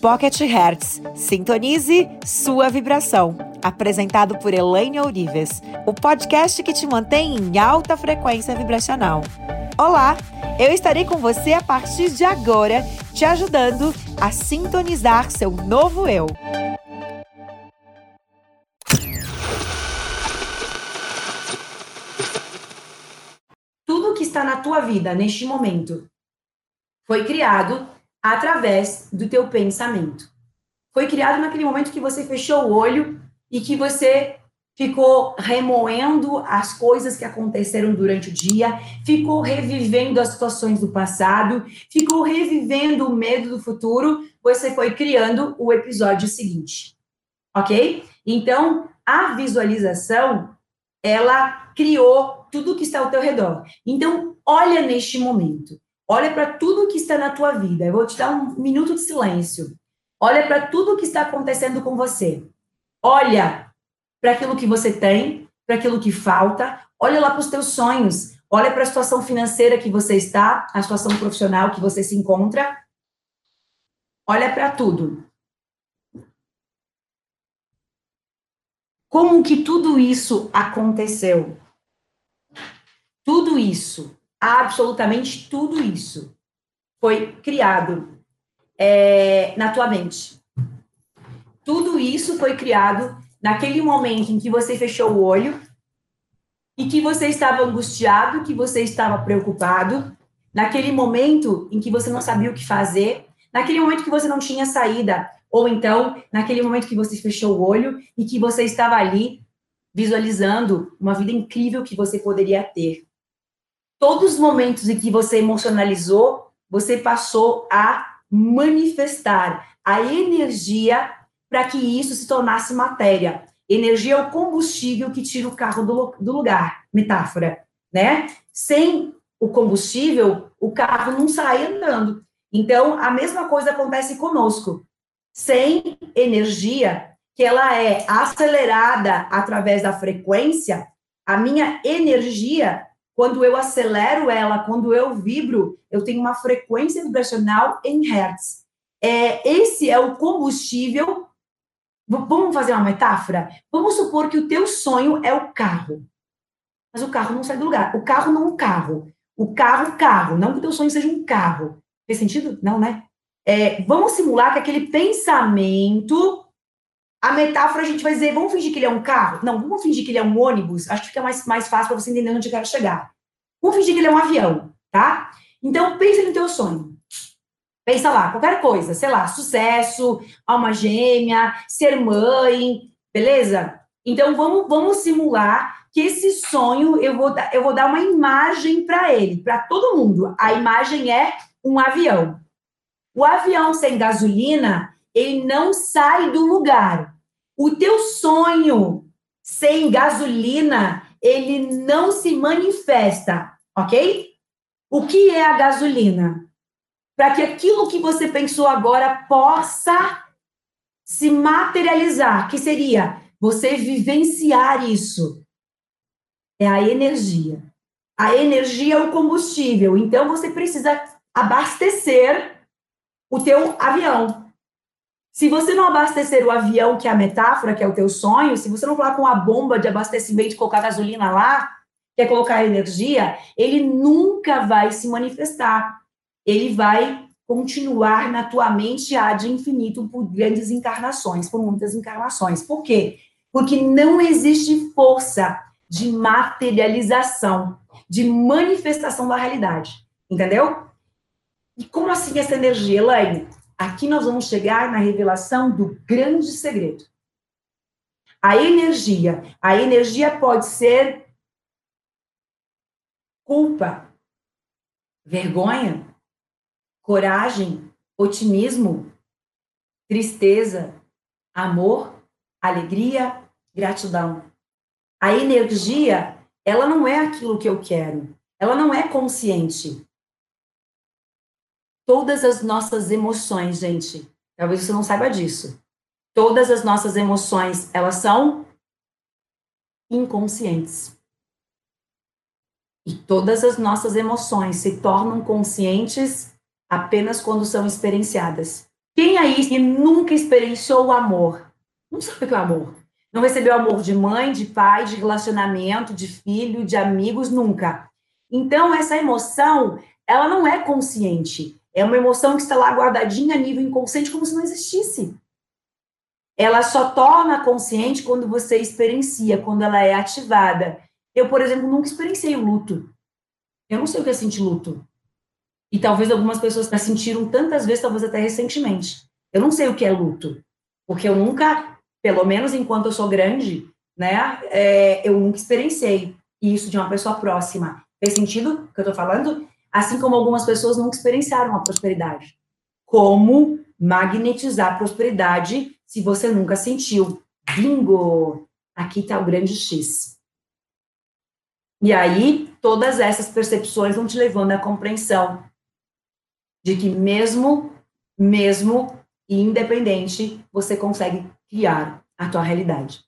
Pocket Hertz. Sintonize sua vibração. Apresentado por Elaine Ourives, o podcast que te mantém em alta frequência vibracional. Olá, eu estarei com você a partir de agora, te ajudando a sintonizar seu novo eu. Tudo que está na tua vida neste momento foi criado através do teu pensamento. Foi criado naquele momento que você fechou o olho e que você ficou remoendo as coisas que aconteceram durante o dia, ficou revivendo as situações do passado, ficou revivendo o medo do futuro, você foi criando o episódio seguinte. OK? Então, a visualização, ela criou tudo que está ao teu redor. Então, olha neste momento. Olha para tudo que está na tua vida. Eu vou te dar um minuto de silêncio. Olha para tudo que está acontecendo com você. Olha para aquilo que você tem, para aquilo que falta. Olha lá para os teus sonhos. Olha para a situação financeira que você está, a situação profissional que você se encontra. Olha para tudo. Como que tudo isso aconteceu? Tudo isso absolutamente tudo isso foi criado é, na tua mente. Tudo isso foi criado naquele momento em que você fechou o olho e que você estava angustiado, que você estava preocupado, naquele momento em que você não sabia o que fazer, naquele momento que você não tinha saída, ou então naquele momento que você fechou o olho e que você estava ali visualizando uma vida incrível que você poderia ter todos os momentos em que você emocionalizou, você passou a manifestar a energia para que isso se tornasse matéria. Energia é o combustível que tira o carro do, do lugar, metáfora, né? Sem o combustível, o carro não sai andando. Então, a mesma coisa acontece conosco. Sem energia, que ela é acelerada através da frequência, a minha energia quando eu acelero ela, quando eu vibro, eu tenho uma frequência vibracional em hertz. É, esse é o combustível. Vamos fazer uma metáfora? Vamos supor que o teu sonho é o carro. Mas o carro não sai do lugar. O carro não é um carro. O carro, carro. Não que o teu sonho seja um carro. Fez sentido? Não, né? É, vamos simular que aquele pensamento a metáfora a gente vai dizer, vamos fingir que ele é um carro? Não, vamos fingir que ele é um ônibus. Acho que fica mais, mais fácil para você entender onde eu quero chegar. Vamos fingir que ele é um avião, tá? Então, pensa no teu sonho. Pensa lá, qualquer coisa, sei lá, sucesso, alma gêmea, ser mãe, beleza? Então, vamos, vamos simular que esse sonho, eu vou, eu vou dar uma imagem para ele, para todo mundo. A imagem é um avião. O avião sem gasolina, ele não sai do lugar. O teu sonho sem gasolina, ele não se manifesta, ok? O que é a gasolina? Para que aquilo que você pensou agora possa se materializar, que seria você vivenciar isso. É a energia. A energia é o combustível. Então você precisa abastecer o teu avião. Se você não abastecer o avião, que é a metáfora, que é o teu sonho, se você não falar com a bomba de abastecimento, colocar gasolina lá, que é colocar energia, ele nunca vai se manifestar. Ele vai continuar na tua mente há de infinito por grandes encarnações, por muitas encarnações. Por quê? Porque não existe força de materialização, de manifestação da realidade. Entendeu? E como assim essa energia, Elaine? Aqui nós vamos chegar na revelação do grande segredo. A energia, a energia pode ser culpa, vergonha, coragem, otimismo, tristeza, amor, alegria, gratidão. A energia, ela não é aquilo que eu quero. Ela não é consciente todas as nossas emoções, gente. Talvez você não saiba disso. Todas as nossas emoções, elas são inconscientes. E todas as nossas emoções se tornam conscientes apenas quando são experienciadas. Quem aí que nunca experienciou o amor? Não sabe o que é o amor. Não recebeu amor de mãe, de pai, de relacionamento, de filho, de amigos, nunca. Então, essa emoção, ela não é consciente. É uma emoção que está lá guardadinha a nível inconsciente, como se não existisse. Ela só torna consciente quando você experiencia, quando ela é ativada. Eu, por exemplo, nunca experienciei o luto. Eu não sei o que é sentir luto. E talvez algumas pessoas já sentiram tantas vezes, talvez até recentemente. Eu não sei o que é luto. Porque eu nunca pelo menos enquanto eu sou grande, né, é, eu nunca experienciei isso de uma pessoa próxima. Fez sentido o que eu estou falando? Assim como algumas pessoas nunca experienciaram a prosperidade. Como magnetizar prosperidade se você nunca sentiu? Bingo! Aqui está o grande X. E aí, todas essas percepções vão te levando à compreensão de que mesmo, mesmo independente, você consegue criar a tua realidade.